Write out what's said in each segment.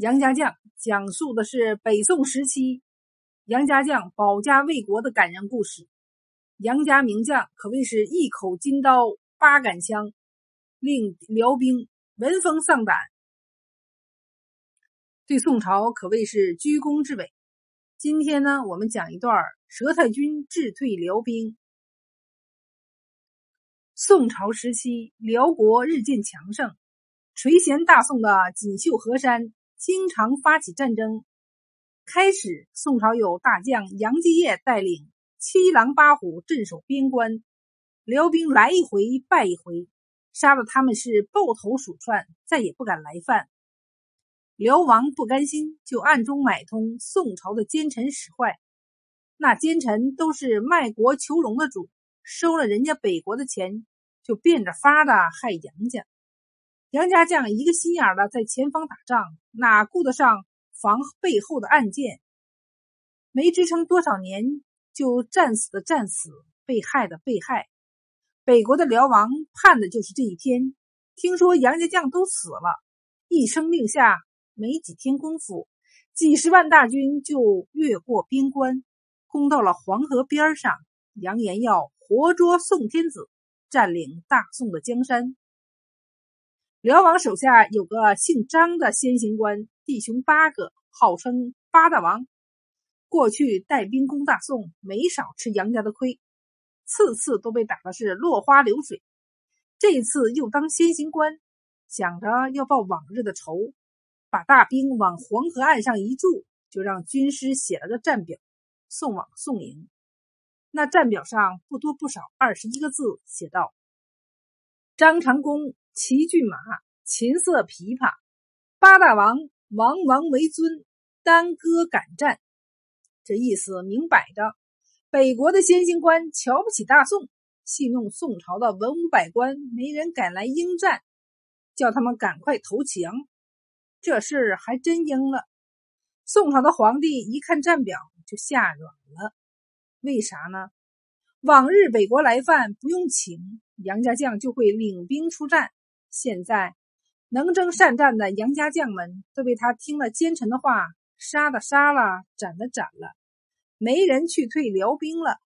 杨家将讲述的是北宋时期杨家将保家卫国的感人故事。杨家名将可谓是一口金刀八杆枪，令辽兵闻风丧胆，对宋朝可谓是居功至伟。今天呢，我们讲一段佘太君智退辽兵。宋朝时期，辽国日渐强盛，垂涎大宋的锦绣河山。经常发起战争。开始，宋朝有大将杨继业带领七狼八虎镇守边关，辽兵来一回败一回，杀的他们是抱头鼠窜，再也不敢来犯。辽王不甘心，就暗中买通宋朝的奸臣使坏。那奸臣都是卖国求荣的主，收了人家北国的钱，就变着法的害杨家。杨家将一个心眼的在前方打仗，哪顾得上防背后的暗箭？没支撑多少年，就战死的战死，被害的被害。北国的辽王盼的就是这一天。听说杨家将都死了，一声令下，没几天功夫，几十万大军就越过边关，攻到了黄河边上，扬言要活捉宋天子，占领大宋的江山。辽王手下有个姓张的先行官，弟兄八个，号称八大王。过去带兵攻大宋，没少吃杨家的亏，次次都被打的是落花流水。这次又当先行官，想着要报往日的仇，把大兵往黄河岸上一驻，就让军师写了个战表，送往宋营。那战表上不多不少二十一个字，写道：“张长弓。”骑骏马，琴瑟琵琶，八大王王王为尊，单歌敢战。这意思明摆着，北国的先行官瞧不起大宋，戏弄宋朝的文武百官，没人敢来应战，叫他们赶快投降。这事还真应了。宋朝的皇帝一看战表，就吓软了。为啥呢？往日北国来犯不用请，杨家将就会领兵出战。现在能征善战的杨家将们都被他听了奸臣的话，杀的杀了，斩的斩了，没人去退辽兵了。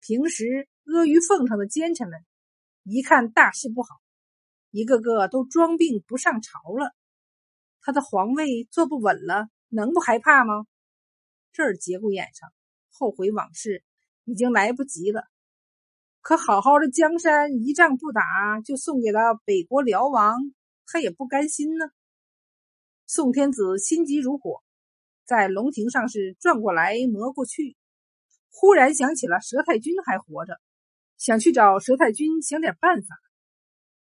平时阿谀奉承的奸臣们，一看大事不好，一个个都装病不上朝了。他的皇位坐不稳了，能不害怕吗？这儿节骨眼上，后悔往事已经来不及了。可好好的江山一仗不打就送给了北国辽王，他也不甘心呢。宋天子心急如火，在龙庭上是转过来磨过去，忽然想起了佘太君还活着，想去找佘太君想点办法，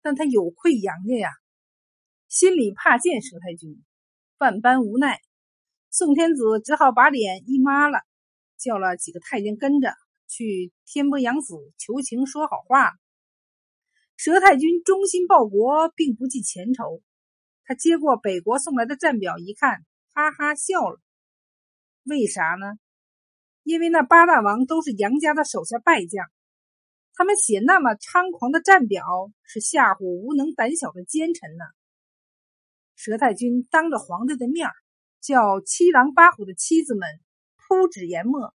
但他有愧杨家呀，心里怕见佘太君，万般无奈，宋天子只好把脸一抹了，叫了几个太监跟着。去天波杨子求情说好话，佘太君忠心报国，并不计前仇。他接过北国送来的战表一看，哈哈笑了。为啥呢？因为那八大王都是杨家的手下败将，他们写那么猖狂的战表，是吓唬无能胆小的奸臣呢。佘太君当着皇帝的面叫七狼八虎的妻子们铺纸研墨。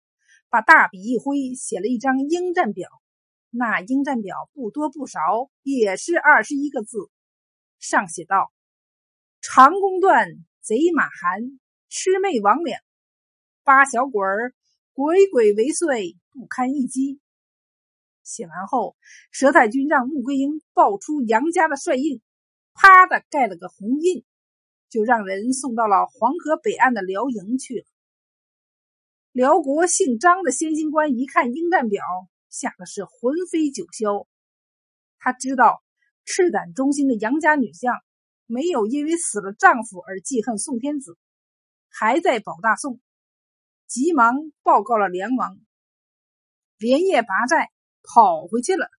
把大笔一挥，写了一张应战表。那应战表不多不少，也是二十一个字。上写道：“长弓断，贼马寒，魑魅魍魉，八小鬼儿，鬼鬼为祟，不堪一击。”写完后，佘太君让穆桂英报出杨家的帅印，啪的盖了个红印，就让人送到了黄河北岸的辽营去了。辽国姓张的先行官一看应战表，吓得是魂飞九霄。他知道赤胆忠心的杨家女将没有因为死了丈夫而记恨宋天子，还在保大宋，急忙报告了梁王，连夜拔寨跑回去了。